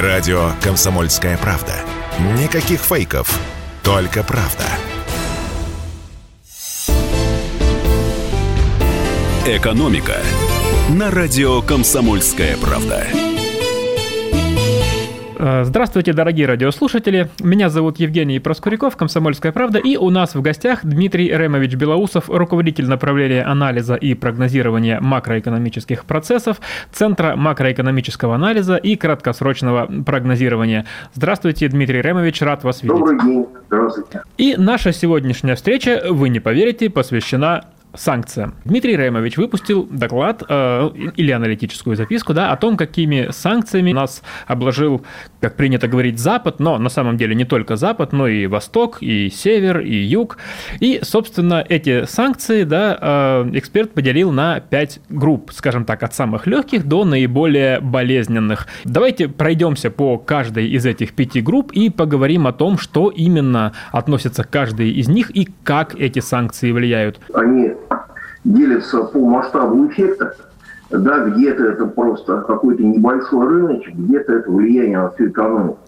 Радио «Комсомольская правда». Никаких фейков, только правда. «Экономика» на радио «Комсомольская правда». Э, здравствуйте, дорогие радиослушатели. Меня зовут Евгений Проскуряков, «Комсомольская правда», и у нас в гостях Дмитрий Ремович Белоусов, руководитель направления анализа и прогнозирования макроэкономических процессов Центра макроэкономического анализа и краткосрочного прогнозирования. Здравствуйте, Дмитрий Ремович, рад вас видеть. Добрый день, здравствуйте. И наша сегодняшняя встреча, вы не поверите, посвящена санкциям. Дмитрий Ремович выпустил доклад э, или аналитическую записку да, о том, какими санкциями нас обложил, как принято говорить, Запад, но на самом деле не только Запад, но и Восток, и Север, и Юг. И, собственно, эти санкции да, э, эксперт поделил на пять групп, скажем так, от самых легких до наиболее болезненных. Давайте пройдемся по каждой из этих пяти групп и поговорим о том, что именно относится к каждой из них и как эти санкции влияют. Они делятся по масштабу эффекта. Да, где-то это просто какой-то небольшой рыночек, где-то это влияние на всю экономику.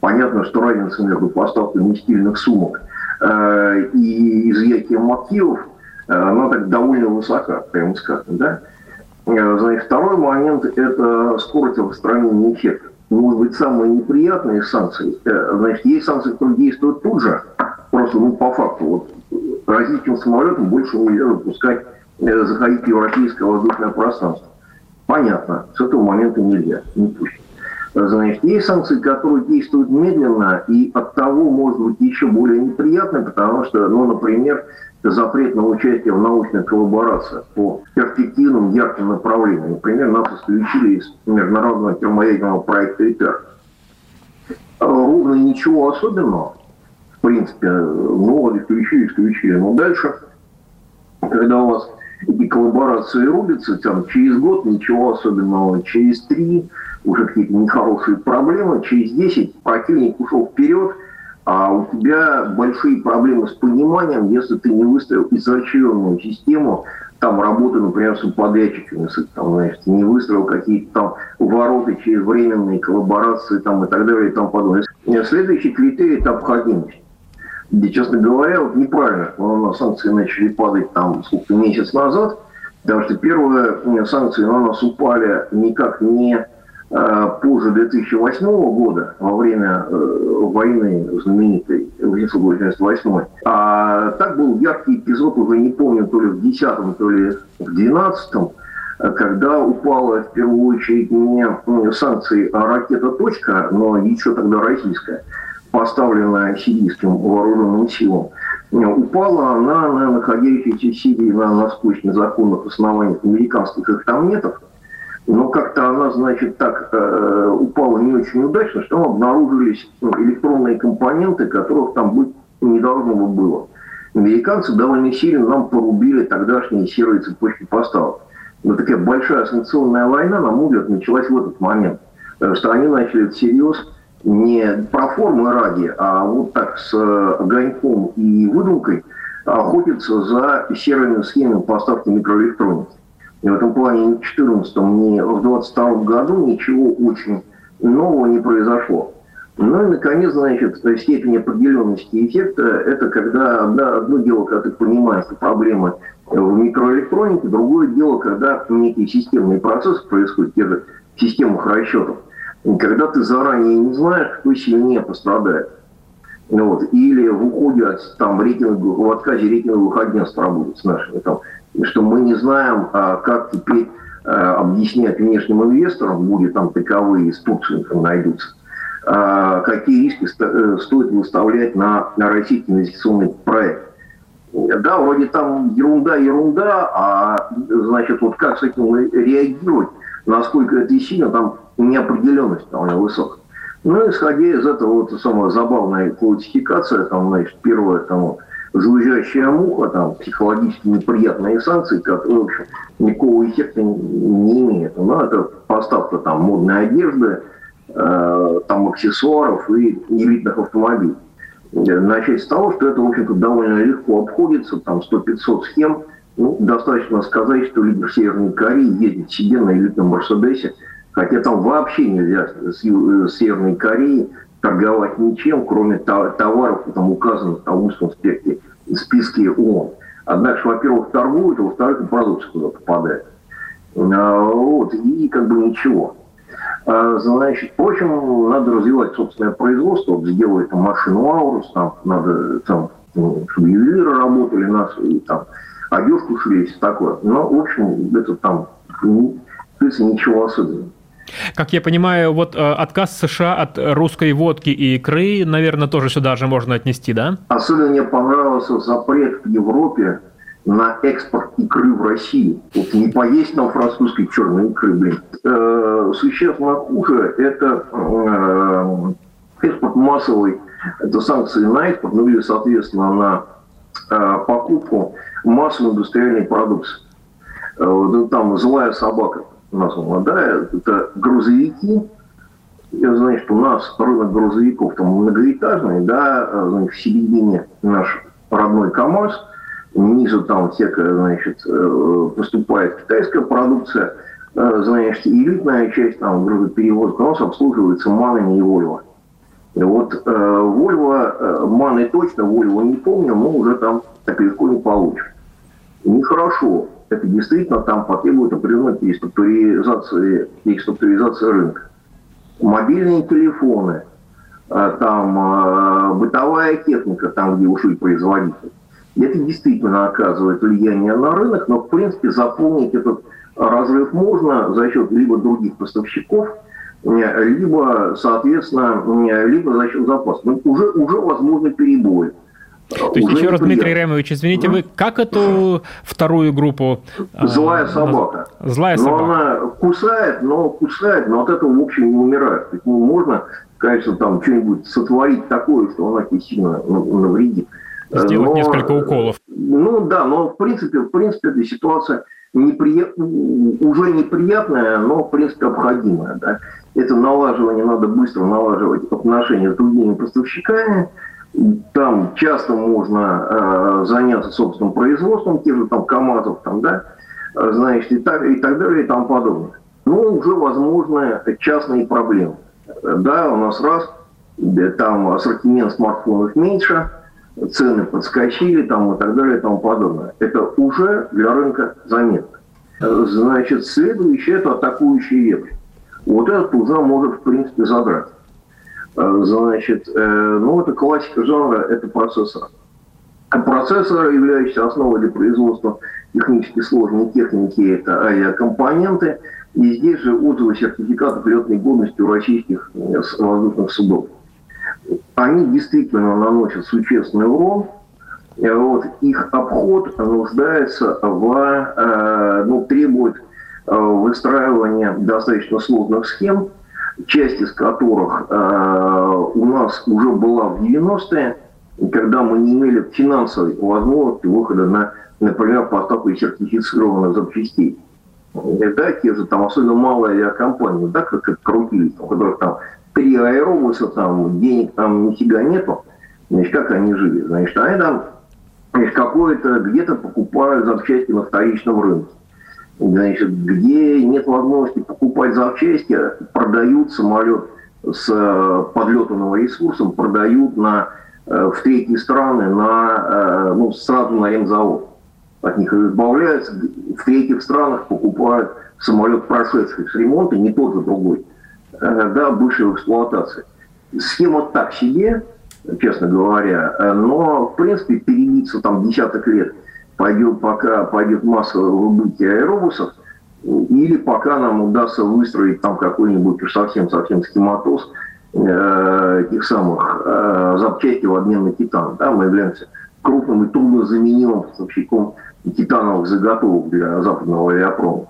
Понятно, что разница между поставками стильных сумок э, и изъятием активов, э, она так довольно высока, прямо скажем. Да? Э, значит, второй момент – это скорость распространения эффекта. Может быть, самые неприятные санкции. Э, значит, есть санкции, которые действуют тут же, просто ну, по факту. Вот, российским самолетом больше нельзя запускать заходить в европейское воздушное пространство. Понятно, с этого момента нельзя, не пусть. Значит, есть санкции, которые действуют медленно, и от того может быть еще более неприятно, потому что, ну, например, запрет на участие в научной коллаборации по перспективным ярким направлениям. Например, нас исключили из международного термоядерного проекта ИТЕР. Ровно ничего особенного, в принципе, ну, исключили, исключили. Но дальше, когда у вас и коллаборации рубятся, там через год ничего особенного, через три уже какие-то нехорошие проблемы, через десять противник ушел вперед, а у тебя большие проблемы с пониманием, если ты не выстроил изощренную систему там работы, например, с подрядчиками, там, знаешь, ты не выстроил какие-то там ворота через временные коллаборации там, и так далее и тому подобное. Следующий критерий – это обходимость где, честно говоря, вот неправильно, но на санкции начали падать там сколько месяц назад, потому что первые санкции на нас упали никак не э, позже 2008 года, во время э, войны знаменитой 1998. А так был яркий эпизод, уже не помню, то ли в 10 то ли в 12 когда упала в первую очередь не санкции, а ракета «Точка», но еще тогда российская, поставленная сирийским вооруженным силам, упала она на находящиеся в Сирии на наскучно законных основаниях американских эхтомнетов, но как-то она, значит, так э, упала не очень удачно, что обнаружились ну, электронные компоненты, которых там быть не должно было. Американцы довольно сильно нам порубили тогдашние серые цепочки поставок. Но такая большая санкционная война, на мой взгляд, началась в этот момент. Что они начали всерьез не про формы ради, а вот так с огоньком и выдумкой охотиться за серыми схемами поставки микроэлектроники. И в этом плане ни в 2014, ни в 2022 году ничего очень нового не произошло. Ну и, наконец, значит, степень определенности эффекта – это когда да, одно дело, когда ты понимаешь проблемы в микроэлектронике, другое дело, когда некие системные процессы происходят, те же системах расчетов когда ты заранее не знаешь, кто сильнее пострадает. Вот. Или в уходе от там, рейтинговых, в отказе рейтинговых агентств работать с нашими, там, что мы не знаем, а, как теперь а, объяснять внешним инвесторам, будет там таковые из Турции найдутся, а, какие риски э, стоит выставлять на, на российский инвестиционный проект. Да, вроде там ерунда, ерунда, а значит, вот как с этим реагировать, насколько это сильно, там неопределенность довольно высокая. Ну, исходя из этого, вот самая забавная классификация, там, значит, первое, там, жужжащая муха, там, психологически неприятные санкции, которые, в общем, никакого эффекта не имеют. Ну, это поставка, там, модной одежды, э, там, аксессуаров и элитных автомобилей. Начать с того, что это, в общем-то, довольно легко обходится, там, 100-500 схем, ну, достаточно сказать, что лидер Северной Кореи ездит себе на элитном Мерседесе, Хотя там вообще нельзя с, с Северной Кореей торговать ничем, кроме товаров, там указанных на узком спектре, списке ООН. Однако, во-первых, торгуют, а во-вторых, продукция туда попадает. А, вот, и как бы ничего. А, значит, впрочем, надо развивать собственное производство, вот сделать там машину Аурус, там надо, там, ну, чтобы ювелиры работали нас, и там одежку шли, и такое. Но, в общем, это там, в принципе, ничего особенного. Как я понимаю, вот э, отказ США от русской водки и икры, наверное, тоже сюда же можно отнести, да? Особенно мне понравился запрет в Европе на экспорт икры в Россию. Вот не поесть нам французской черной икры, блин. Э, существенно хуже это э, экспорт массовый, это санкции на экспорт, ну или, соответственно, на э, покупку массовой индустриальной продукции. Э, вот, там злая собака названа, да, это грузовики, я знаю, что у нас рынок грузовиков там многоэтажный, да, значит, в середине наш родной КАМАЗ, ниже там всякая, значит, э, поступает китайская продукция, э, значит, элитная часть там грузоперевозок у нас обслуживается манами и Вольво. И вот э, Вольво, маны точно, Вольво не помню, но уже там так легко не получишь. Нехорошо это действительно там потребует определенной переструктуризации, переструктуризации рынка. Мобильные телефоны, э, там э, бытовая техника, там, где ушли производитель. Это действительно оказывает влияние на рынок, но, в принципе, заполнить этот разрыв можно за счет либо других поставщиков, э, либо, соответственно, либо за счет запаса. Но уже, уже возможны перебои. То есть, еще раз, Дмитрий Ремович, извините, вы как эту вторую группу? А, Злая собака. Злая но собака. она кусает, но кусает, но от этого, в общем, не умирает. Есть, ну, можно, конечно, там что-нибудь сотворить такое, что она тебе сильно навредит. Сделать но, несколько уколов. Ну да, но в принципе, в принципе, эта ситуация неприят... уже неприятная, но в принципе обходимая. Да? Это налаживание, надо быстро налаживать отношения с другими поставщиками, там часто можно э, заняться собственным производством, тех же там КАМАЗов, там, да, значит, и так, и так далее, и тому подобное. Но уже возможны частные проблемы. Да, у нас раз, там ассортимент смартфонов меньше, цены подскочили, там, и так далее, и тому подобное. Это уже для рынка заметно. Значит, следующее – это атакующий ветер. Вот этот уже может, в принципе, задрать. Э, значит, э, ну, это классика жанра, это процессор. Процессор, являющийся основой для производства технически сложной техники, это авиакомпоненты. И здесь же отзывы сертификатов летной годности у российских э, воздушных судов. Они действительно наносят существенный урон. Вот, их обход нуждается в, ну, требует выстраивания достаточно сложных схем, часть из которых э, у нас уже была в 90-е, когда мы не имели финансовой возможности выхода на, например, поставку сертифицированных запчастей. Да, те же там, особенно малые авиакомпании, да, как это крутились, у которых там три аэробуса, там денег там нифига нету, значит, как они жили? Значит, они там значит, какое-то где-то покупают запчасти на вторичном рынке значит, где нет возможности покупать запчасти, продают самолет с э, подлетанным ресурсом, продают на, э, в третьи страны на, э, ну, сразу на ремзавод. От них избавляются, в третьих странах покупают самолет, прошедший с ремонта, не тот же другой, да, бывший эксплуатации. Схема так себе, честно говоря, но, в принципе, перебиться там десяток лет – пойдет, пока пойдет массовое выбытие аэробусов, или пока нам удастся выстроить там какой-нибудь совсем-совсем схематоз э, этих самых э, запчастей в обмен на титан. Да, мы являемся крупным и труднозаменимым поставщиком титановых заготовок для западного авиапрома.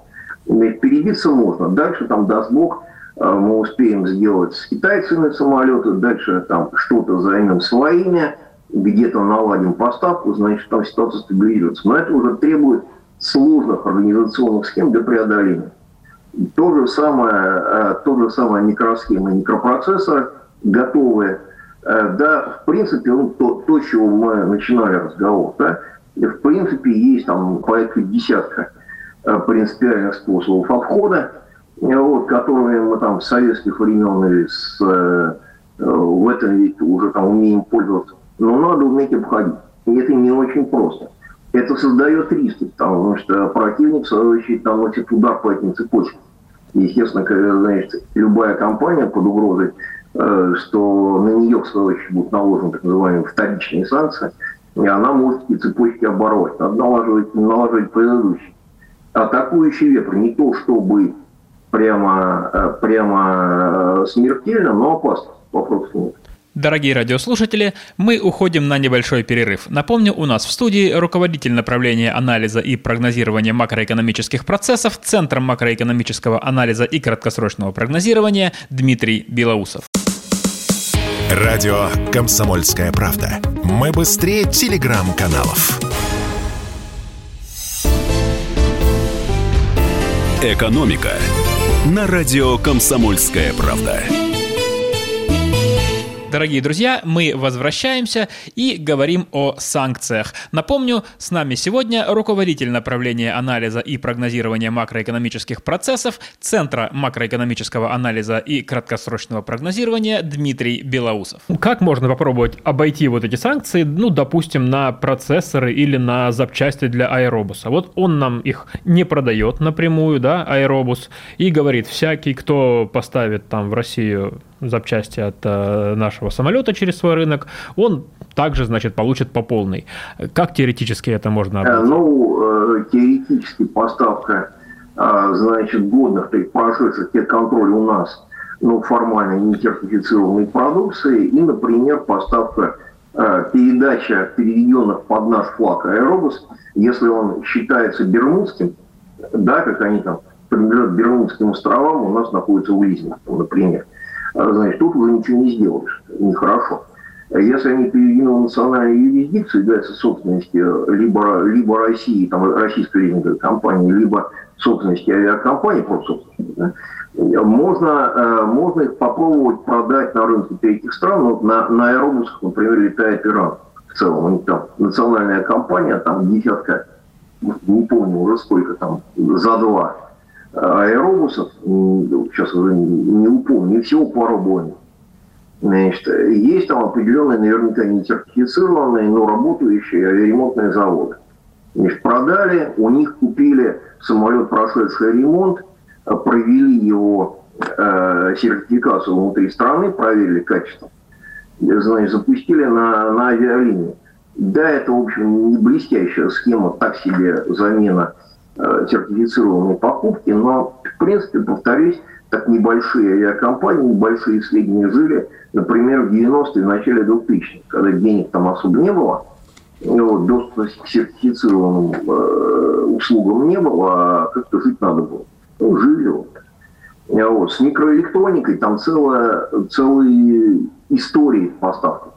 Перебиться можно. Дальше там, даст бог, э, мы успеем сделать с китайцами самолеты, дальше там что-то займем своими, где-то наладим поставку, значит, там ситуация стабилизируется. Но это уже требует сложных организационных схем для преодоления. То же самое, э, то же самое микросхемы, микропроцессоры готовые. Э, да, в принципе, ну, то, то, чего мы начинали разговор, да, в принципе, есть там порядка десятка э, принципиальных способов обхода. вот, которыми мы там с советских времен или с, в этом веке уже там умеем пользоваться. Но надо уметь обходить. И это не очень просто. Это создает риски, потому что противник, в свою очередь, наносит удар по этим цепочкам. Естественно, когда, знаешь, любая компания под угрозой, э, что на нее, в свою очередь, будут наложены так называемые вторичные санкции, и она может эти цепочки оборвать. Надо налаживать, налаживать предыдущие. Атакующий ветер не то, чтобы прямо, э, прямо э, смертельно, но опасно. Вопрос нет. Дорогие радиослушатели, мы уходим на небольшой перерыв. Напомню, у нас в студии руководитель направления анализа и прогнозирования макроэкономических процессов Центром макроэкономического анализа и краткосрочного прогнозирования Дмитрий Белоусов. Радио «Комсомольская правда». Мы быстрее телеграм-каналов. «Экономика» на радио «Комсомольская правда». Дорогие друзья, мы возвращаемся и говорим о санкциях. Напомню, с нами сегодня руководитель направления анализа и прогнозирования макроэкономических процессов Центра макроэкономического анализа и краткосрочного прогнозирования Дмитрий Белоусов. Как можно попробовать обойти вот эти санкции, ну, допустим, на процессоры или на запчасти для аэробуса? Вот он нам их не продает напрямую, да, аэробус, и говорит, всякий, кто поставит там в Россию запчасти от э, нашего самолета через свой рынок, он также, значит, получит по полной. Как теоретически это можно обойти? Ну, э, теоретически поставка, э, значит, годных, то есть прошедших техконтроль у нас, ну, формально не сертифицированной продукции, и, например, поставка передача переведенных под наш флаг аэробус, если он считается бермудским, да, как они там принадлежат Бермудским островам, у нас находится в лизинге, например – значит, тут уже ничего не сделаешь, нехорошо. Если они переведены в национальную юрисдикцию, являются собственностью либо, либо России, там, российской лизинговой компании, либо собственности авиакомпании, просто да, можно, э, можно их попробовать продать на рынке третьих стран. Вот на, на аэробусах, например, летает Иран в целом. У них там национальная компания, там десятка, не помню уже сколько там, за два аэробусов, сейчас уже не упомню, всего пару Боинг. Значит, есть там определенные, наверняка не сертифицированные, но работающие авиаремонтные заводы. Значит, продали, у них купили самолет, прошедший ремонт, провели его э, сертификацию внутри страны, проверили качество, значит, запустили на, на авиалинии. Да, это, в общем, не блестящая схема, так себе замена Э, сертифицированные покупки, но, в принципе, повторюсь, так небольшие авиакомпании, небольшие средние жили, например, в 90-е, в начале 2000-х, когда денег там особо не было, вот, доступа к сертифицированным э, услугам не было, а как-то жить надо было. Ну, жили вот. вот. С микроэлектроникой там целая, целые истории поставок.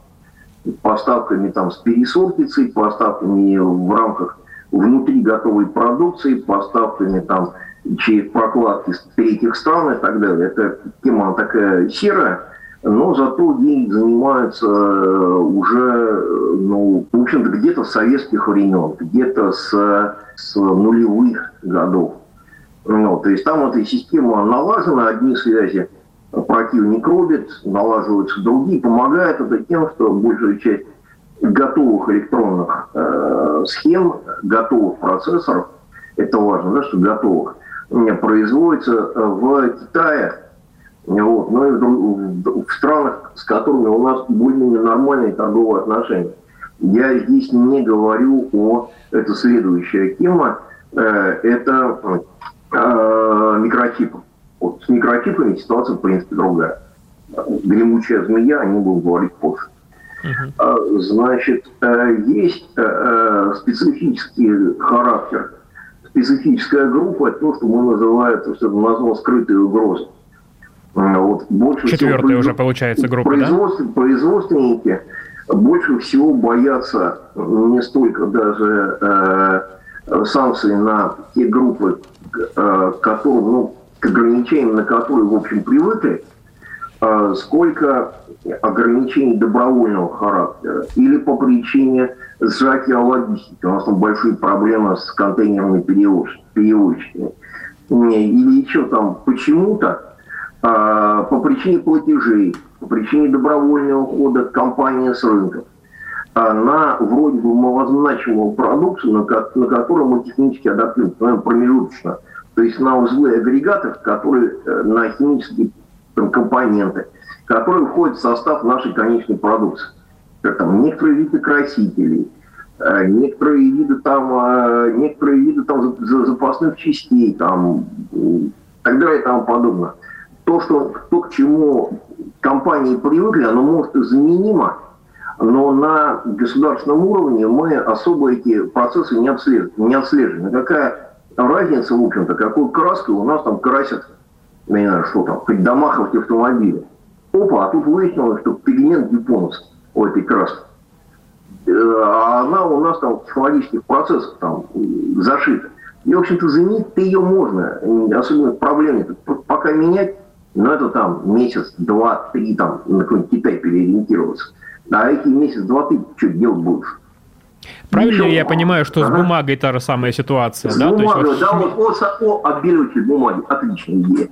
Поставками там с пересортицей, поставками в рамках внутри готовой продукции, поставками там через прокладки с третьих стран и так далее. Это тема такая серая, но зато ей занимаются э, уже, ну, в общем-то, где-то с советских времен, где-то с, с нулевых годов. Ну, то есть там эта система налажена, одни связи противник рубит, налаживаются другие. Помогает это тем, что большая часть готовых электронных э, схем, готовых процессоров, это важно, да, что готовых, производится э, в Китае, вот, но и в, в странах, с которыми у нас более-менее нормальные торговые отношения. Я здесь не говорю о... Это следующая тема. Э, это э, микрочипы. Вот с микрочипами ситуация, в принципе, другая. Гремучая змея, они будут говорить позже. Uh-huh. Значит, э, есть э, э, специфический характер, специфическая группа, это то, что мы называем, что назвал скрытые угрозы. Вот больше Четвертая всего, уже получается группа, производств, да? Производственники больше всего боятся не столько даже э, санкций на те группы, э, которым, ну, к ограничениям, на которые, в общем, привыкли, сколько ограничений добровольного характера или по причине сжатия логистики. У нас там большие проблемы с контейнерными перевозчиками. или еще там почему-то, а, по причине платежей, по причине добровольного ухода компании с рынка, а, на вроде бы малозначимую продукцию, на, на которую мы технически адаптируем, промежуточно. То есть на узлы агрегатов, которые э, на химические компоненты, которые входят в состав нашей конечной продукции. Как там некоторые виды красителей, э, некоторые виды там, э, некоторые виды там запасных частей, там, так далее и тому подобное. То, что, то, к чему компании привыкли, оно может и заменимо, но на государственном уровне мы особо эти процессы не отслеживаем. Не отслеживаем. Какая разница, в общем-то, какой краской у нас там красят, я не знаю, что там, хоть домаховать автомобили. Опа, а тут выяснилось, что пигмент японский у этой краски. Э, а она у нас там в технологических процессах там зашита. И, в общем-то, заменить-то ее можно. Особенно проблем нет. Пока менять, ну, это там месяц, два, три, там, на какой-нибудь Китай переориентироваться. А эти месяц, два, ты что делать будешь? Правильно ли я понимаю, что ага. с бумагой та же самая ситуация? С да? бумагой, есть, да, вот о, о обелитель бумаги, отличная идея.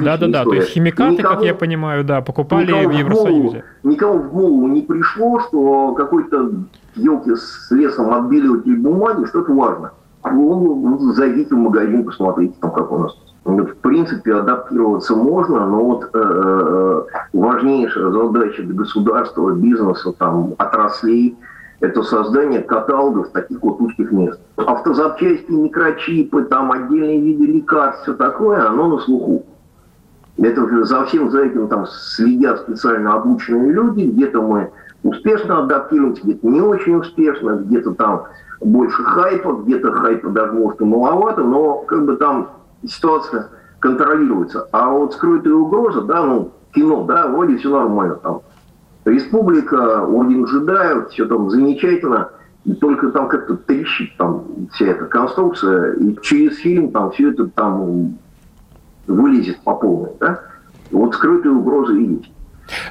Да-да-да, то есть химикаты, никого, как я понимаю, да, покупали в Евросоюзе. В голову, никому в голову не пришло, что какой-то елки с лесом отбеливатель бумаги, что это важно. Ну, ну, зайдите в магазин, посмотрите, там как у нас. В принципе, адаптироваться можно, но вот э, э важнейшая задача для государства, бизнеса, там, отраслей – это создание каталогов таких вот узких мест. Автозапчасти, микрочипы, там отдельные виды лекарств, все такое, оно на слуху. Это за всем за этим там следят специально обученные люди, где-то мы успешно адаптируемся, где-то не очень успешно, где-то там больше хайпа, где-то хайпа даже может и маловато, но как бы там ситуация контролируется. А вот скрытая угроза, да, ну, кино, да, вроде все нормально там. Республика, Орден джедаев, все там замечательно, и только там как-то трещит там вся эта конструкция, и через фильм там все это там вылезет по полной, да? Вот скрытые угрозы есть.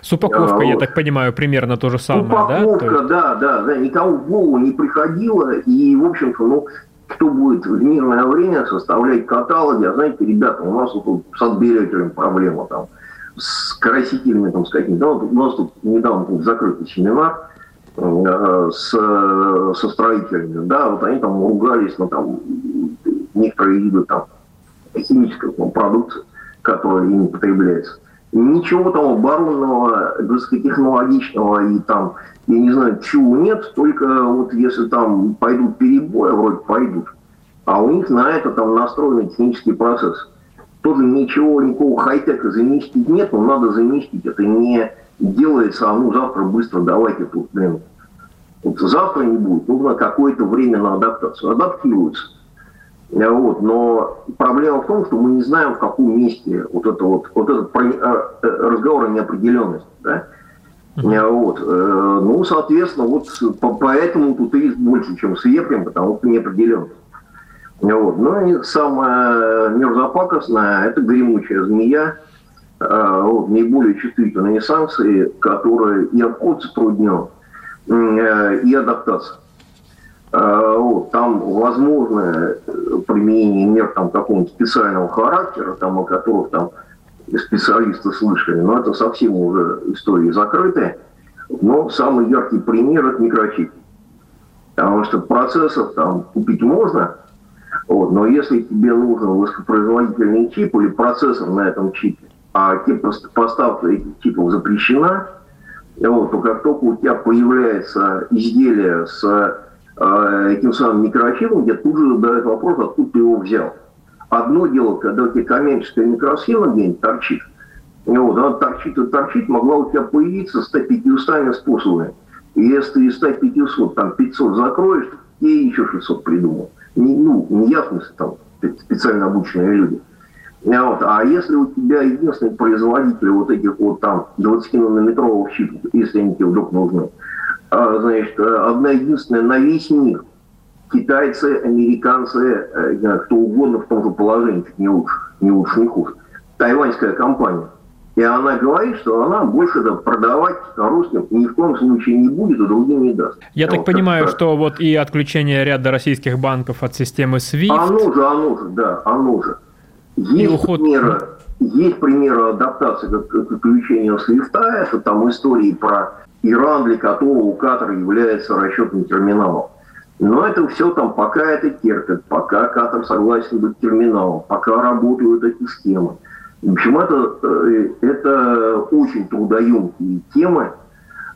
С упаковкой, а, я вот. так понимаю, примерно то же самое, Упаковка, да? да, да, да, никому в голову не приходило, и, в общем-то, ну, кто будет в мирное время составлять каталоги, а знаете, ребята, у нас вот с отбирателем проблема там, с красителями, там, с какими-то. Да, у нас тут недавно закрытый семинар э, с, со строителями, да, вот они там ругались на там некоторые виды там химической там, продукции, которая ими потребляется. Ничего там оборонного, высокотехнологичного и там, я не знаю, чего нет, только вот если там пойдут перебои, вроде пойдут, а у них на это там настроены технические процессы тоже ничего, никакого хай-тека заместить нет, но надо заместить. Это не делается, а ну завтра быстро давайте тут, блин. Вот завтра не будет, нужно какое-то время на адаптацию. Адаптируются. Э, вот, но проблема в том, что мы не знаем, в каком месте вот это вот, вот этот э, э, разговор о неопределенности. Да? Вот. Ну, соответственно, вот поэтому тут риск больше, чем с Епрем, потому что неопределенность. Вот. Ну и самое мерзопакостное – это гремучая змея, а, вот, наиболее чувствительные санкции, которые и обход затруднен, э, и адаптация. А, вот, там возможно применение мер там, какого-нибудь специального характера, там, о которых там специалисты слышали, но это совсем уже истории закрытые. Но самый яркий пример – это микрочип. Потому что процессов там купить можно – вот. Но если тебе нужен высокопроизводительный чип или процессор на этом чипе, а поставка этих чипов запрещена, вот, то как только у тебя появляется изделие с э, этим самым микрочипом, где тут же задают вопрос, откуда ты его взял. Одно дело, когда у тебя коммерческая микросхема где-нибудь торчит, вот, она торчит и торчит, могла у тебя появиться 100-500 способами. И если ты из 100-500, там 500 закроешь, я еще 600 придумал не, ну, не я, в смысле, там, специально обученные люди. А вот. А если у тебя единственный производитель вот этих вот там 20-нанометровых чипов, если они тебе вдруг нужны, а, значит, одна единственная на весь мир, китайцы, американцы, э, кто угодно в том же положении, чуть не лучше, не лучше, не хуже, тайваньская компания – и она говорит, что она больше да, продавать русским ни в коем случае не будет, и другим не даст. Я вот так понимаю, так. что вот и отключение ряда российских банков от системы SWIFT... Оно же, оно же, да, оно же. Есть уход... примеры, есть примеры адаптации к, к отключению свифта. Это там истории про Иран, для которого Катар является расчетным терминалом. Но это все там, пока это терпит, пока Катар согласен быть терминалом, пока работают эти схемы. В общем, это, э, это очень трудоемкие темы,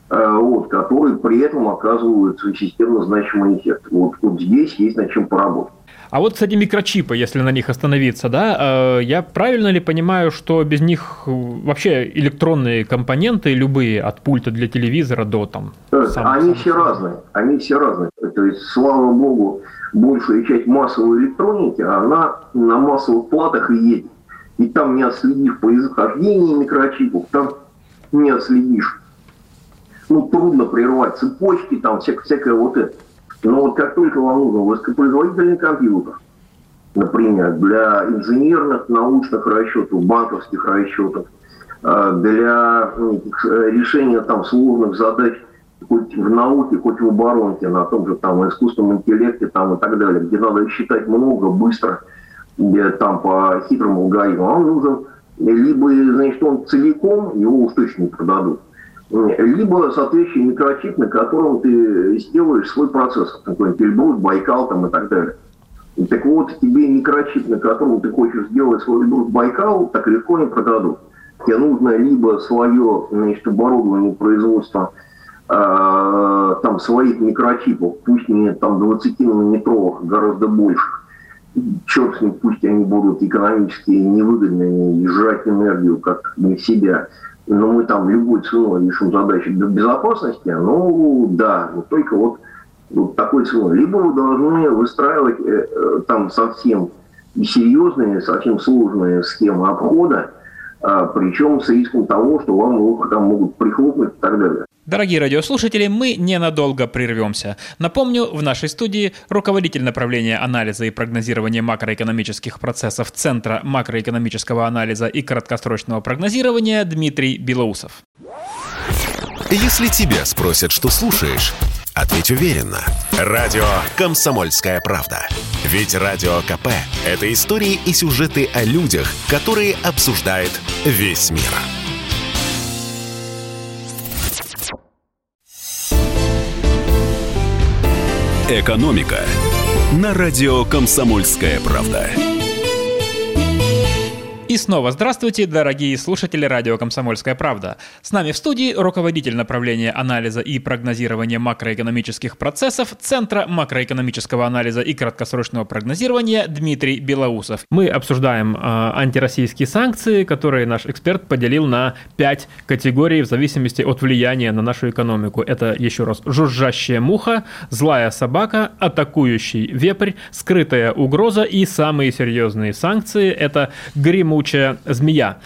э, вот, которые при этом оказывают системно значимый эффект. Вот, вот здесь есть над чем поработать. А вот, кстати, микрочипы, если на них остановиться, да, э, я правильно ли понимаю, что без них вообще электронные компоненты любые, от пульта для телевизора до там... Сам, они сам, все разные, они все разные. То есть, слава богу, большая часть массовой электроники, она на массовых платах и едет. И там не отследишь происхождение микрочипов, там не отследишь. Ну, трудно прервать цепочки, там всякое, всякое вот это. Но вот как только вам нужен высокопроизводительный компьютер, например, для инженерных, научных расчетов, банковских расчетов, э, для ну, э, решения там сложных задач хоть в науке, хоть в оборонке, на том же там искусственном интеллекте там и так далее, где надо считать много, быстро, там по хитрому алгоритму, он нужен либо, значит, он целиком, его уж точно не продадут, либо соответствующий микрочип, на котором ты сделаешь свой процессор, какой-нибудь Эльбрус, Байкал там и так далее. Так вот, тебе микрочип, на котором ты хочешь сделать свой Эльбрус, Байкал, так легко не продадут. Тебе нужно либо свое значит, оборудование производства э, там своих микрочипов, пусть не там 20 нанометровых, гораздо больше, ним, пусть они будут экономически невыгодными и жрать энергию как не себя, но мы там любой ценой решим задачи безопасности, ну да, вот только вот, вот такой ценой. Либо вы должны выстраивать э, э, там совсем серьезные, совсем сложные схемы обхода, э, причем с риском того, что вам его там могут прихлопнуть и так далее. Дорогие радиослушатели, мы ненадолго прервемся. Напомню, в нашей студии руководитель направления анализа и прогнозирования макроэкономических процессов Центра макроэкономического анализа и краткосрочного прогнозирования Дмитрий Белоусов. Если тебя спросят, что слушаешь, ответь уверенно. Радио «Комсомольская правда». Ведь Радио КП – это истории и сюжеты о людях, которые обсуждает весь мир. «Экономика» на радио «Комсомольская правда». И снова здравствуйте, дорогие слушатели радио «Комсомольская правда». С нами в студии руководитель направления анализа и прогнозирования макроэкономических процессов Центра макроэкономического анализа и краткосрочного прогнозирования Дмитрий Белоусов. Мы обсуждаем э, антироссийские санкции, которые наш эксперт поделил на пять категорий в зависимости от влияния на нашу экономику. Это, еще раз, жужжащая муха, злая собака, атакующий вепрь, скрытая угроза и самые серьезные санкции – это гремучая змея.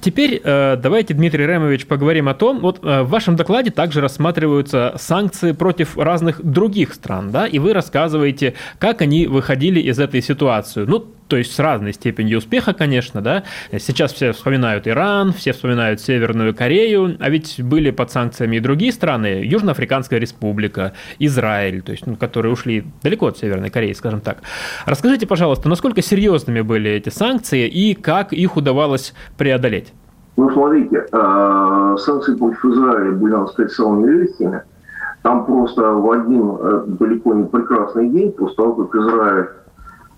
Теперь э, давайте, Дмитрий Ремович, поговорим о том, вот э, в вашем докладе также рассматриваются санкции против разных других стран, да, и вы рассказываете, как они выходили из этой ситуации. Ну, то есть с разной степенью успеха, конечно, да. Сейчас все вспоминают Иран, все вспоминают Северную Корею, а ведь были под санкциями и другие страны, Южноафриканская республика, Израиль, то есть, ну, которые ушли далеко от Северной Кореи, скажем так. Расскажите, пожалуйста, насколько серьезными были эти санкции и как их удавалось преодолеть? Ну, смотрите, э, санкции против Израиля были, надо сказать, самыми легкими. Там просто в один э, далеко не прекрасный день, после того, как Израиль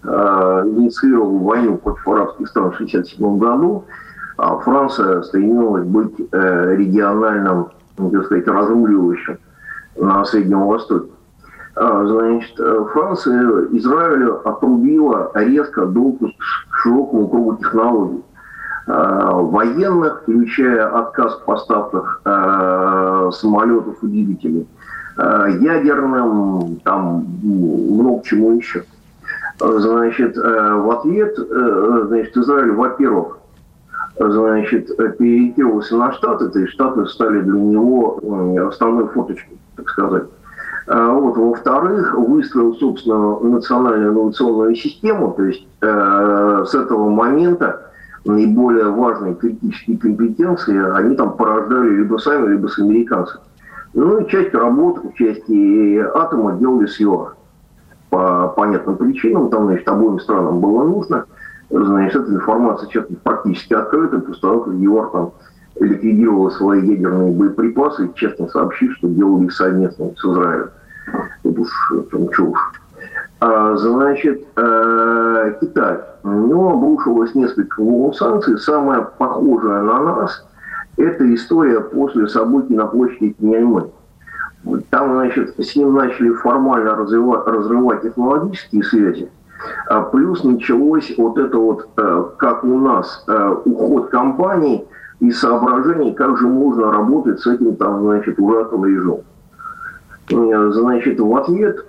инициировал войну против арабских стран в 1967 году, а Франция стремилась быть э, региональным, ну, так сказать, разруливающим на Среднем Востоке. А, значит, Франция Израилю отрубила резко допуск к широкому кругу технологий военных, включая отказ в поставках э, самолетов и двигателей, ядерным, там много чему еще. Значит, э, в ответ, э, значит, Израиль, во-первых, значит, переориентировался на Штаты, то есть Штаты стали для него основной фоточкой, так сказать. А вот. Во-вторых, выстроил собственную национальную инновационную систему, то есть э, с этого момента наиболее важные критические компетенции они там порождали либо сами, либо с американцами. Ну и часть работы, части атома делали с ЮАР по понятным причинам, там, значит, обоим странам было нужно. Значит, эта информация сейчас практически открыта, как ЮАР там ликвидировала свои ядерные боеприпасы, честно сообщив, что делали их совместно с Израилем. Тут уж там чушь. А, значит, э, Китай. У него обрушилось несколько волн санкций. Самая похожая на нас – это история после событий на площади Тяньаньмэнь. Там, значит, с ним начали формально разрывать, разрывать технологические связи. А плюс началось вот это вот, э, как у нас, э, уход компаний и соображений, как же можно работать с этим, там, значит, ужасным режимом. Э, значит, в ответ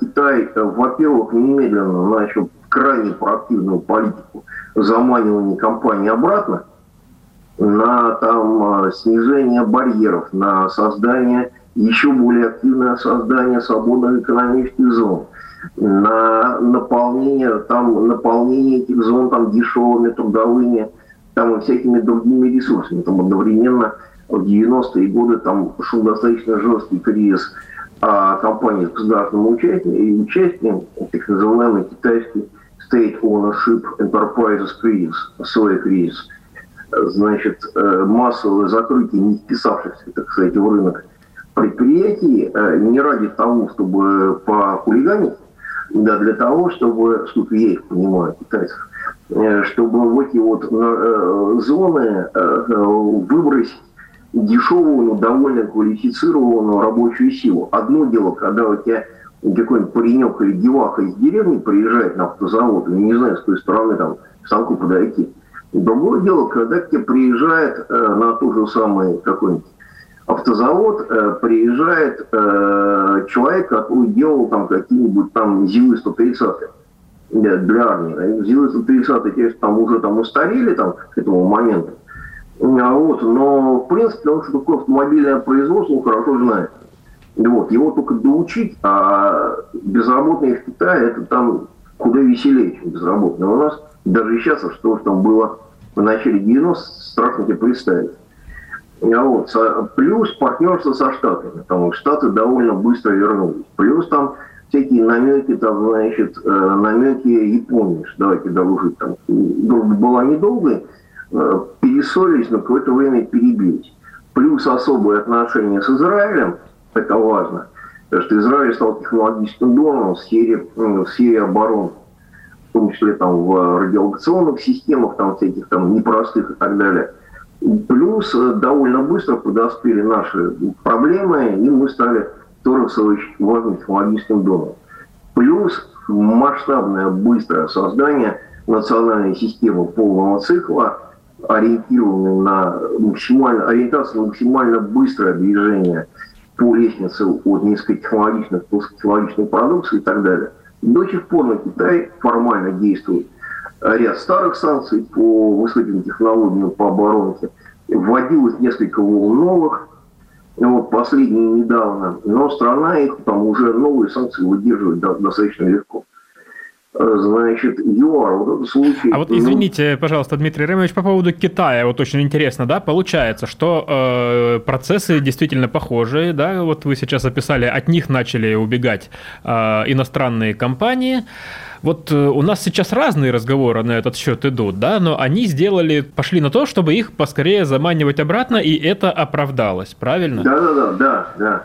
Китай, во-первых, немедленно начал крайне проактивную политику заманивания компании обратно на там, э, снижение барьеров, на создание, еще более активное создание свободных экономических зон, на наполнение, там, наполнение этих зон там, дешевыми трудовыми там, всякими другими ресурсами. Там одновременно в 90-е годы там шел достаточно жесткий кризис а компании с государственным участием и участием, так называемый китайский State Ownership Enterprises кризис, свой кризис. Значит, э, массовое закрытие не вписавшихся, так сказать, в рынок предприятий э, не ради того, чтобы похулиганить, да, для того, чтобы, сколько я их понимаю, китайцев, э, чтобы в эти вот зоны выбросить дешевую, но довольно квалифицированную рабочую силу. Одно дело, когда у тебя какой-нибудь паренек или деваха из деревни приезжает на автозавод, и не знаю, с той стороны там станку подойти. Другое дело, когда к тебе приезжает э, на тот же самый какой-нибудь автозавод, э, приезжает э, человек, который делал там какие-нибудь там ЗИЛы-130 для, для армии. ЗИЛы-130, конечно, там уже там устарели там, к этому моменту. А вот, но, в принципе, он что такое автомобильное производство, он хорошо знает. Вот, его только доучить, а безработные в Китае, это там куда веселее, чем безработные. У нас даже сейчас, что там было в начале 90 страшно тебе представить. А вот, плюс партнерство со Штатами, потому что Штаты довольно быстро вернулись. Плюс там всякие намеки, там, значит, э, намеки Японии, что давайте дружить там. Дружба была недолгой, Э, перессорились, но какое-то время перебились. Плюс особые отношения с Израилем, это важно, потому что Израиль стал технологическим донором в сфере, в сфере обороны, в том числе там в радиолокационных системах, там всяких там непростых и так далее. Плюс э, довольно быстро подоспели наши проблемы, и мы стали тоже, очередь, важным технологическим донором. Плюс масштабное быстрое создание национальной системы полного цикла – ориентированы на максимально, ориентацию на максимально быстрое движение по лестнице от низкотехнологичных к высокотехнологичной продукции и так далее. До сих пор на Китай формально действует ряд старых санкций по высоким технологиям по оборонке. Вводилось несколько волн новых, вот последние недавно, но страна их там уже новые санкции выдерживает достаточно легко значит, ЮАР, вот этот случай... А вот извините, пожалуйста, Дмитрий Ремович, по поводу Китая, вот очень интересно, да, получается, что э, процессы действительно похожие, да, вот вы сейчас описали, от них начали убегать э, иностранные компании, вот э, у нас сейчас разные разговоры на этот счет идут, да, но они сделали, пошли на то, чтобы их поскорее заманивать обратно, и это оправдалось, правильно? Да, да, да, да, да.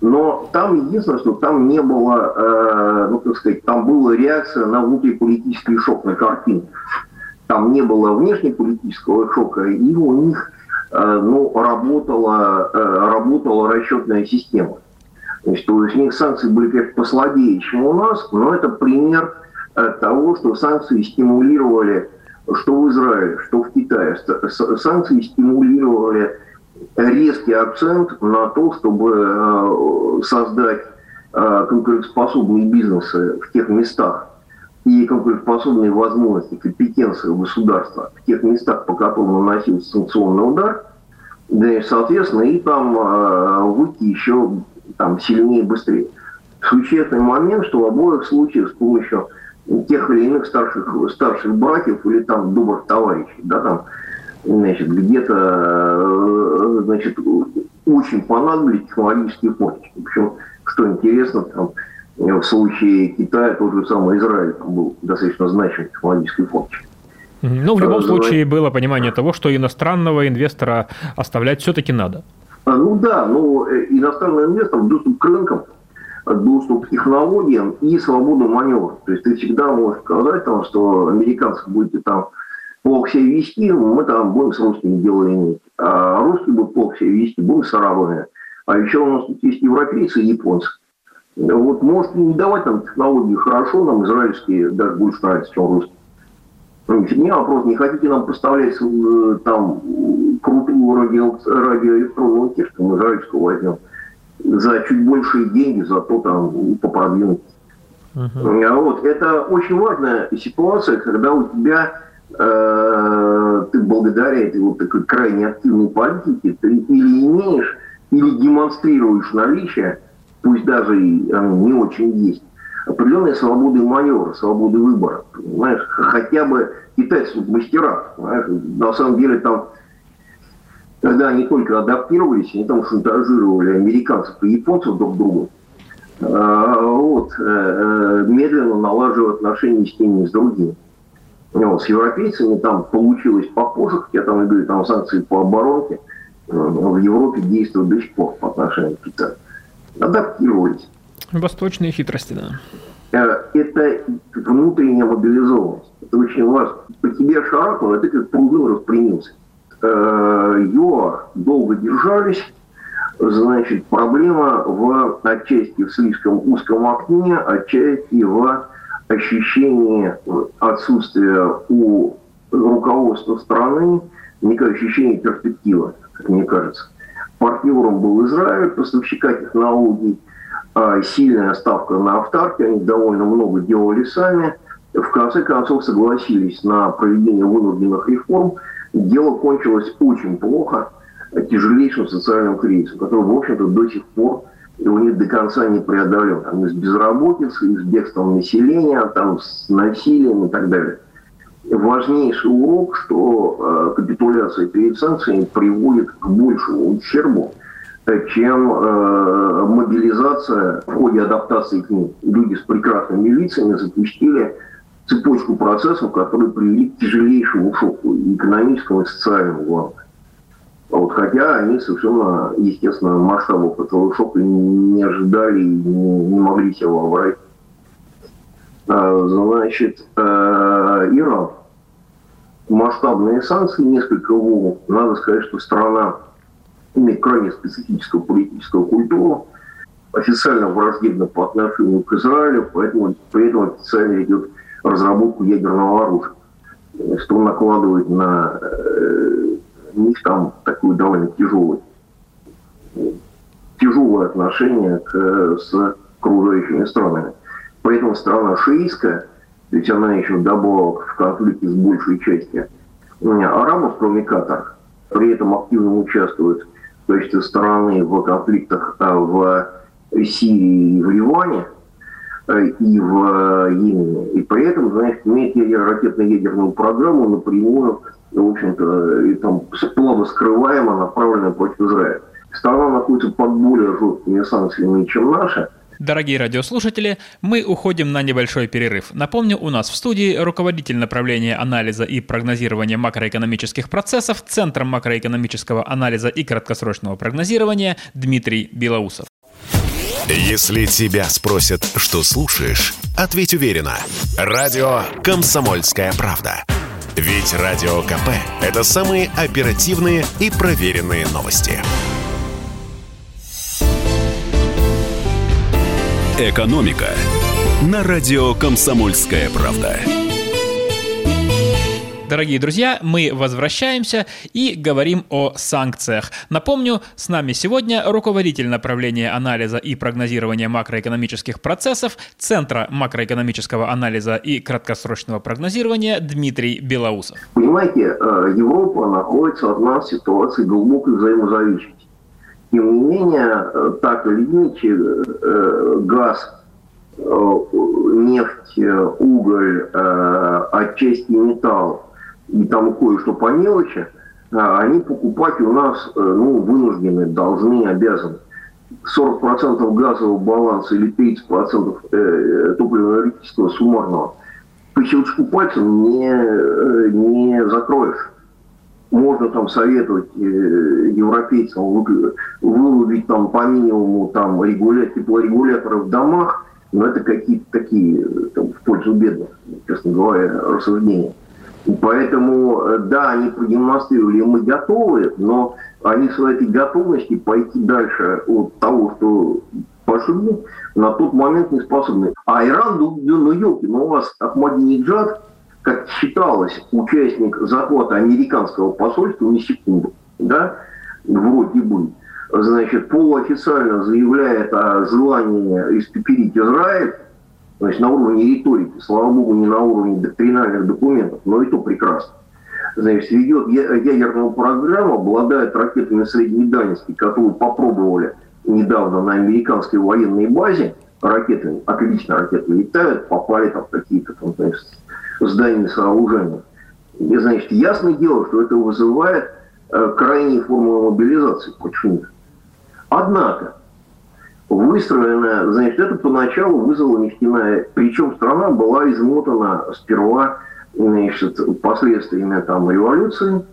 Но там единственное, что там не было, э, ну, как сказать, там была реакция на внутриполитический шок на картине. Там не было внешнеполитического шока, и у них э, ну, работала, э, работала расчетная система. То есть, то есть у них санкции были, конечно, послабее, чем у нас, но это пример э, того, что санкции стимулировали, что в Израиле, что в Китае, санкции стимулировали резкий акцент на то, чтобы э, создать э, конкурентоспособные бизнесы в тех местах и конкурентоспособные возможности, компетенции государства в тех местах, по которым наносился санкционный удар, да, соответственно, и там э, выйти еще там, сильнее и быстрее. Существенный момент, что в обоих случаях с помощью тех или иных старших, старших братьев или там добрых товарищей, да, там, значит, где-то, э, значит, очень понадобились технологические помощи. Причем, что интересно, там, В случае Китая тот же самый Израиль там был достаточно значимый технологический фонд. Ну, в любом случае было понимание того, что иностранного инвестора оставлять все-таки надо. А, ну да, но э, иностранный инвестор доступ к рынкам, доступ к технологиям и свободу маневра. То есть ты всегда можешь сказать, там, что американцы будете там плохо себя вести, мы там будем с русскими дело иметь. А русские будут плохо себя вести, будем с арабами. А еще у нас тут есть европейцы и японцы. Вот может не давать нам технологии хорошо, нам израильские даже больше нравятся, чем русские. Ну, не вопрос, не хотите нам поставлять э, там крутую радио, радиоэлектронную технику, мы израильскую возьмем за чуть большие деньги, зато там по продвинутости. Uh-huh. Вот, это очень важная ситуация, когда у тебя э, ты благодаря этой вот такой крайне активной политике ты или имеешь, или демонстрируешь наличие, пусть даже и оно не очень есть, определенной свободы маневра, свободы выбора. Понимаешь, хотя бы китайцы мастера. Понимаешь? На самом деле там, когда они только адаптировались, они там шантажировали американцев и японцев друг другу. А, вот, э, э, медленно налаживая отношения с теми и с другими. Вот, с европейцами там получилось попозже, хотя там, я говорю, там санкции по оборонке э, в Европе действуют до сих пор по отношению к Китаю. Адаптировались. Восточные хитрости, да. Э, это внутренняя мобилизованность. Это очень важно. По тебе шарахнуло, а ты как пружин распрямился. Э, ЮАР долго держались, значит, проблема в отчасти в слишком узком окне, отчасти в ощущении отсутствия у руководства страны некое ощущение перспективы, как мне кажется. Партнером был Израиль, поставщика технологий, а, сильная ставка на автарки, они довольно много делали сами. В конце концов согласились на проведение вынужденных реформ. Дело кончилось очень плохо, тяжелейшим социальным кризисом, который, в общем-то, до сих пор у них до конца не преодолен. Там и с безработицей, с бегством населения, там с насилием и так далее. Важнейший урок, что э, капитуляция перед санкциями приводит к большему ущербу, чем э, мобилизация в ходе адаптации к ним. Люди с прекрасными лицами запустили цепочку процессов, которые привели к тяжелейшему шоку, и экономическому, и социальному, главное. А вот, хотя они совершенно, естественно, масштабов этого шока не ожидали и не, не могли себе вообразить. А, значит, э, Иран. Масштабные санкции, несколько волн. Надо сказать, что страна имеет крайне специфическую политическую культуру, официально враждебна по отношению к Израилю, поэтому при этом официально идет разработку ядерного оружия, что накладывает на э, них там такое довольно тяжелое, тяжелое отношение к, с окружающими странами. Поэтому страна шиистская, ведь она еще добавок в конфликте с большей частью арабов, кроме Катара, при этом активно участвует в качестве стороны в конфликтах а, в Сирии и в Ливане, а, и в Йемене. И при этом, значит, имеет ракетно-ядерную программу напрямую, в общем-то, и там плавно скрываемо направленную против Израиля. Страна находится под более жесткими санкциями, чем наша – Дорогие радиослушатели, мы уходим на небольшой перерыв. Напомню, у нас в студии руководитель направления анализа и прогнозирования макроэкономических процессов Центром макроэкономического анализа и краткосрочного прогнозирования Дмитрий Белоусов. Если тебя спросят, что слушаешь, ответь уверенно. Радио «Комсомольская правда». Ведь Радио КП – это самые оперативные и проверенные новости. «Экономика» на радио «Комсомольская правда». Дорогие друзья, мы возвращаемся и говорим о санкциях. Напомню, с нами сегодня руководитель направления анализа и прогнозирования макроэкономических процессов Центра макроэкономического анализа и краткосрочного прогнозирования Дмитрий Белоусов. Понимаете, э, Европа находится от нас в ситуации глубокой взаимозависимости. Тем не менее, э, так или иначе, э, газ, нефть, уголь, отчасти металл и там кое-что по мелочи, они покупать у нас ну, вынуждены, должны, обязаны. 40% газового баланса или 30% э, топливно-энергетического суммарного по щелчку пальца не, э, не закроешь. Можно там советовать э, европейцам вырубить там по минимуму там регулятор, теплорегуляторы в домах, но это какие-то такие там, в пользу бедных, честно говоря, рассуждения. Поэтому, да, они продемонстрировали, мы готовы, но они с этой готовности пойти дальше от того, что пошли, на тот момент не способны. А Иран, ну, ну елки, ну у вас Ахмадинеджад, как считалось, участник захвата американского посольства не секунду, да, вроде бы, значит, полуофициально заявляет о желании испепелить Израиль, значит, на уровне риторики, слава богу, не на уровне доктринальных документов, но и то прекрасно значит, ведет ядерную программу, обладает ракетами средней дальности, которую попробовали недавно на американской военной базе, ракеты, отлично ракеты летают, попали там какие-то там, значит, здания, сооружения. И, значит, ясное дело, что это вызывает э, крайние формы мобилизации против. Однако, выстроенная, значит, это поначалу вызвало нефтяная, причем страна была измотана сперва значит, последствиями там, революции,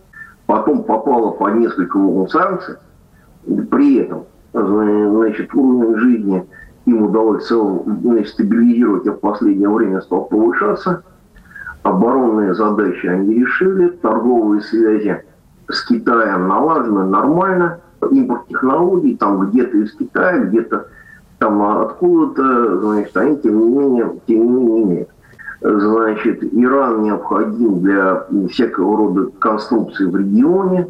потом попала под несколько волн санкций, при этом значит, уровень жизни им удалось целом стабилизировать, а в последнее время стал повышаться. Оборонные задачи они решили, торговые связи с Китаем налажены нормально, импорт технологий там где-то из Китая, где-то там откуда-то, значит, они тем не менее, тем не менее значит, Иран необходим для всякого рода конструкции в регионе.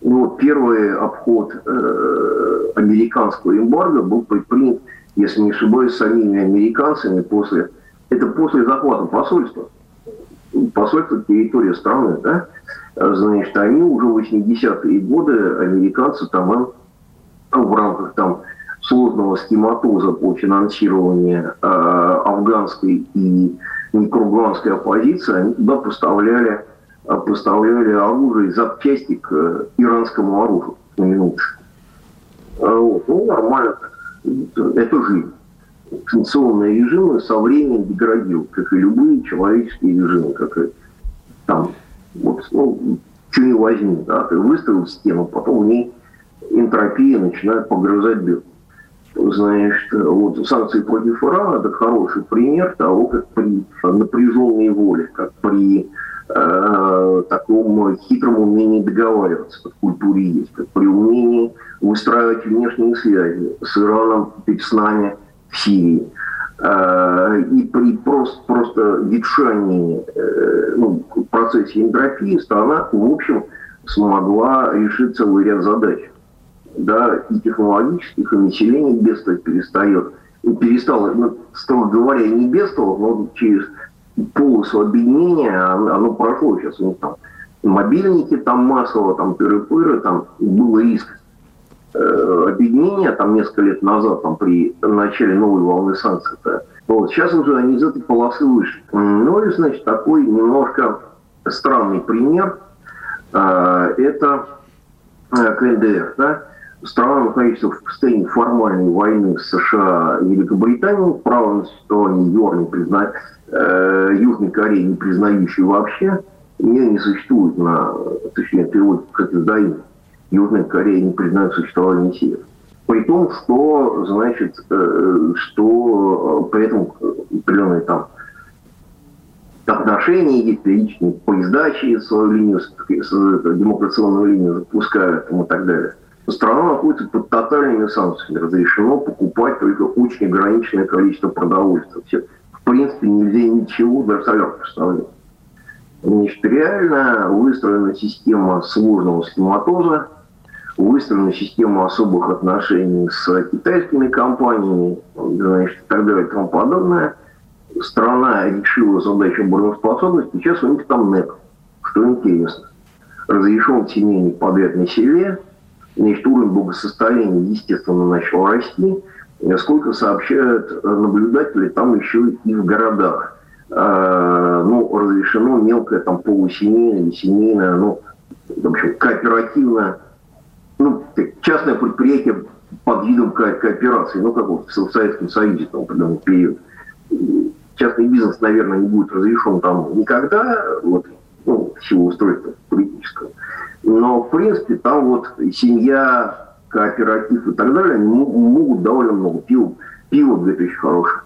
Вот первый обход э, американского эмбарго был предпринят, если не ошибаюсь, самими американцами после, это после захвата посольства, посольства территории страны, да, значит, они уже в 80-е годы, американцы там в рамках там сложного схематоза по финансированию э, афганской и кругланской оппозиции, они туда поставляли, э, поставляли оружие, запчасти к э, иранскому оружию, на минуточку. Вот. Ну, нормально. Это жизнь. Санкционные режимы со временем деградируют, как и любые человеческие режимы, как и там, вот, ну, что не возьми, да, ты выставил стену, потом в ней энтропия начинает погрызать бед значит, вот санкции против Ирана – это хороший пример того, как при напряженной воле, как при э, таком хитром умении договариваться, как в культуре есть, как при умении выстраивать внешние связи с Ираном, с нами Сирии. Э, и при просто, просто ветшании э, ну, процессе энтропии страна, в общем, смогла решить целый ряд задач да, и технологических, и население бедствовать перестает. И перестало, ну, строго говоря, не бедствовало, но через полосу объединения оно, оно прошло. Сейчас у них там мобильники там массово, там пыры-пыры, там был риск объединения там несколько лет назад, там при начале новой волны санкций. -то. Вот, сейчас уже они из этой полосы вышли. Ну и, значит, такой немножко странный пример э, это э, КНДР, да, страна находится в состоянии формальной войны с США и Великобританией, право на существование не призна... э, Южной Кореи не признающей вообще, ее не существует на, точнее, перевод как издаем. Южная Корея не признает существование Севера. При том, что, значит, э, что при этом определенные там отношения есть личные, поезда через свою линию, демократическую линию запускают и так далее – страна находится под тотальными санкциями. Разрешено покупать только очень ограниченное количество продовольствия. Все, в принципе, нельзя ничего даже солярку поставлять. Значит, реально выстроена система сложного схематоза, выстроена система особых отношений с китайскими компаниями, значит, и так далее и тому подобное. Страна решила задачу обороноспособности, сейчас у них там НЭП, что интересно. Разрешен семейный подряд на селе, Значит, уровень благосостояния, естественно, начал расти. Сколько сообщают наблюдатели, там еще и в городах. Э, ну, разрешено мелкое, там, полусемейное, семейное, ну, в общем, кооперативное ну, частное предприятие под видом ко- кооперации, ну, как вот в Советском Союзе там, в определенный период. Частный бизнес, наверное, не будет разрешен там никогда, вот, ну, в силу устройства политического. Но, в принципе, там вот семья, кооператив и так далее, они могут довольно много пива. Пиво, говорит, очень хорошее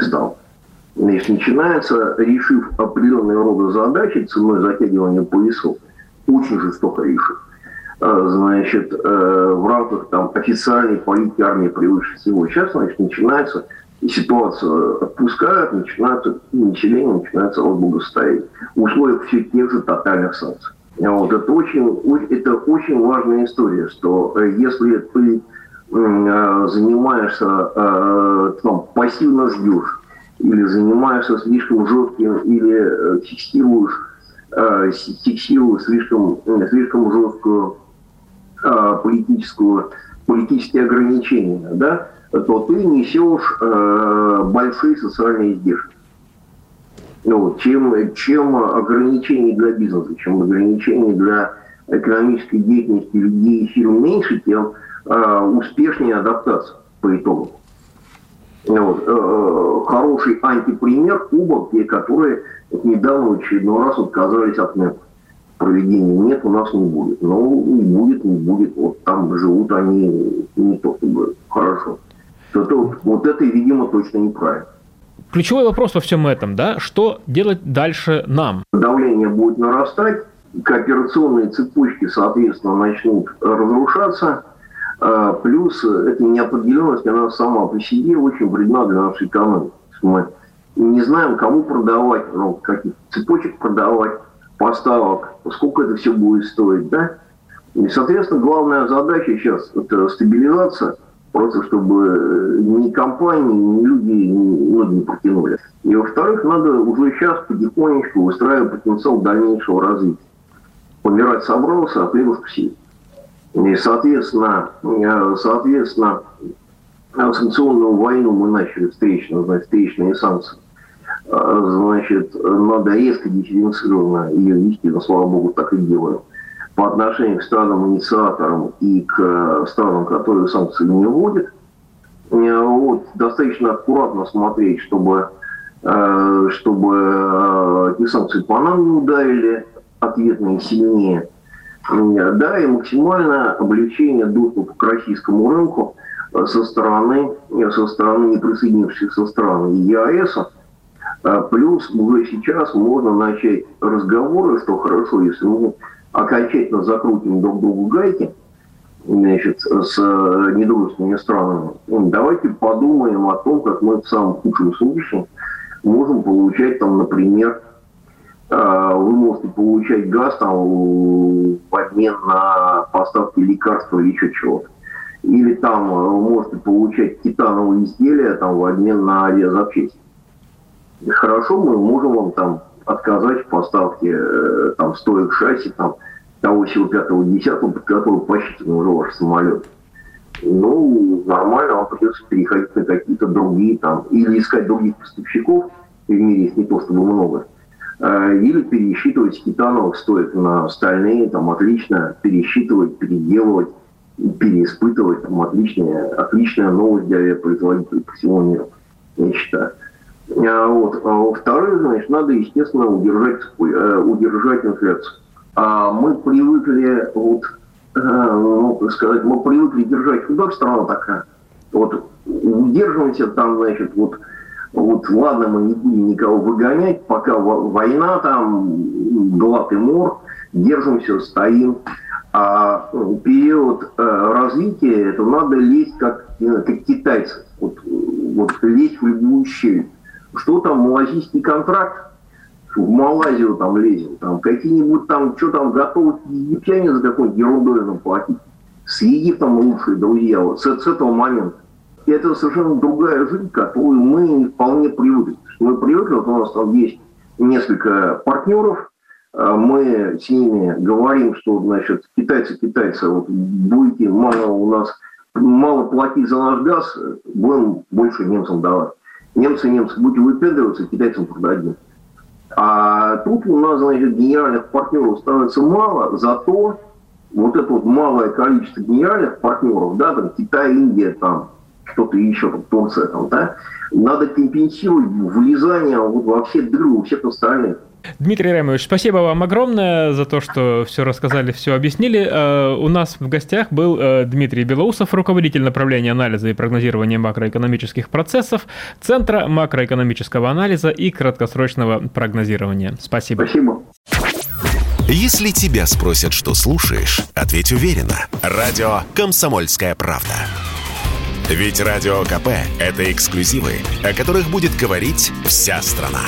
стал. Значит, начинается, решив определенные рода задачи, ценой затягивания поясов, очень жестоко решив. А, значит, э, в рамках там, официальной политики армии превыше всего. Сейчас, значит, начинается ситуацию отпускают, начинается население начинается от благосостояния. В условиях все тех же тотальных санкций. Вот, это, очень, это очень важная история, что э, если ты э, занимаешься, там, пассивно ждешь, или занимаешься слишком жестким, или фиксируешь, фиксируешь слишком, слишком жесткую политическую, политические ограничения, да, то ты несешь э, большие социальные издержки. Ну, чем, чем ограничений для бизнеса, чем ограничений для экономической деятельности людей фирм меньше, тем э, успешнее адаптация по итогу. Вот. Э, хороший антипример Куба, те, которые недавно очередной раз отказались от НЭП проведения. Нет, у нас не будет. Ну, не будет, не будет. Вот там живут они не то чтобы хорошо то, то вот это, видимо, точно неправильно. Ключевой вопрос во всем этом, да, что делать дальше нам? Давление будет нарастать, кооперационные цепочки, соответственно, начнут разрушаться, а, плюс эта неопределенность, она сама по себе очень вредна для нашей экономики. Мы не знаем, кому продавать, ну, каких цепочек продавать, поставок, сколько это все будет стоить, да? И, соответственно, главная задача сейчас – это стабилизация – просто чтобы э, ни компании, ни люди ноги не протянули. И во-вторых, надо уже сейчас потихонечку выстраивать потенциал дальнейшего развития. Помирать собрался, а хлебушку сидит. И, соответственно, э, соответственно, санкционную войну мы начали встречную, значит, встречные санкции. А, значит, надо резко дифференцированно ее вести, но, слава богу, так и делаем по отношению к странам-инициаторам и к э, странам, которые санкции не вводят. Э, вот, достаточно аккуратно смотреть, чтобы, э, чтобы эти санкции по нам не ударили ответные сильнее. Да, и максимальное облегчение доступа к российскому рынку со стороны, со стороны неприсоединившихся стран и ЕАЭС. Плюс уже сейчас можно начать разговоры, что хорошо, если мы окончательно закрутим друг другу гайки, значит, с э, недружественными странами, ну, давайте подумаем о том, как мы в самом худшем случае можем получать, там, например, э, вы можете получать газ там, в обмен на поставки лекарства или еще чего-то. Или там э, вы можете получать титановые изделия там, в обмен на авиазапчасти. Хорошо, мы можем вам там отказать в поставке там, стоек шасси там, того всего пятого десятого, под которого посчитан уже ваш самолет. Ну, нормально, вам придется переходить на какие-то другие там, или искать других поставщиков, в мире их не то чтобы много, э, или пересчитывать титановых стоек на стальные, там, отлично пересчитывать, переделывать, переиспытывать, там, отличная, отличная новость для авиапроизводителей по всему миру, я считаю. А, вот. А во-вторых, значит, надо, естественно, удержать, э, удержать инфляцию. А мы привыкли, вот, э, ну, так сказать, мы привыкли держать художественная страна такая. Вот удерживаемся там, значит, вот, вот ладно, мы не будем никого выгонять, пока война там, глад и мор, держимся, стоим. А ну, период э, развития, это надо лезть как, как китайцы. Вот, вот лезть в любую щель. Что там, малазийский контракт, в Малайзию там лезем, там какие-нибудь там, что там готовы египтяне за какой-нибудь ерундой нам платить. С Египтом лучшие друзья вот, с, с этого момента. И это совершенно другая жизнь, которую мы не вполне привыкли. Мы привыкли, вот у нас там есть несколько партнеров, а мы с ними говорим, что, значит, китайцы, китайцы, вот будете мало у нас, мало платить за наш газ, будем больше немцам давать. Немцы, немцы, будете выпендриваться, китайцам продадим. А тут у нас, значит, генеральных партнеров становится мало, зато вот это вот малое количество генеральных партнеров, да, там Китай, Индия, там что-то еще, там, Турция, там, да, надо компенсировать влезание вот во все дыры у всех остальных. Дмитрий Ремович, спасибо вам огромное за то, что все рассказали, все объяснили. Э, у нас в гостях был э, Дмитрий Белоусов, руководитель направления анализа и прогнозирования макроэкономических процессов Центра макроэкономического анализа и краткосрочного прогнозирования. Спасибо. Спасибо. Если тебя спросят, что слушаешь, ответь уверенно. Радио «Комсомольская правда». Ведь Радио КП – это эксклюзивы, о которых будет говорить вся страна.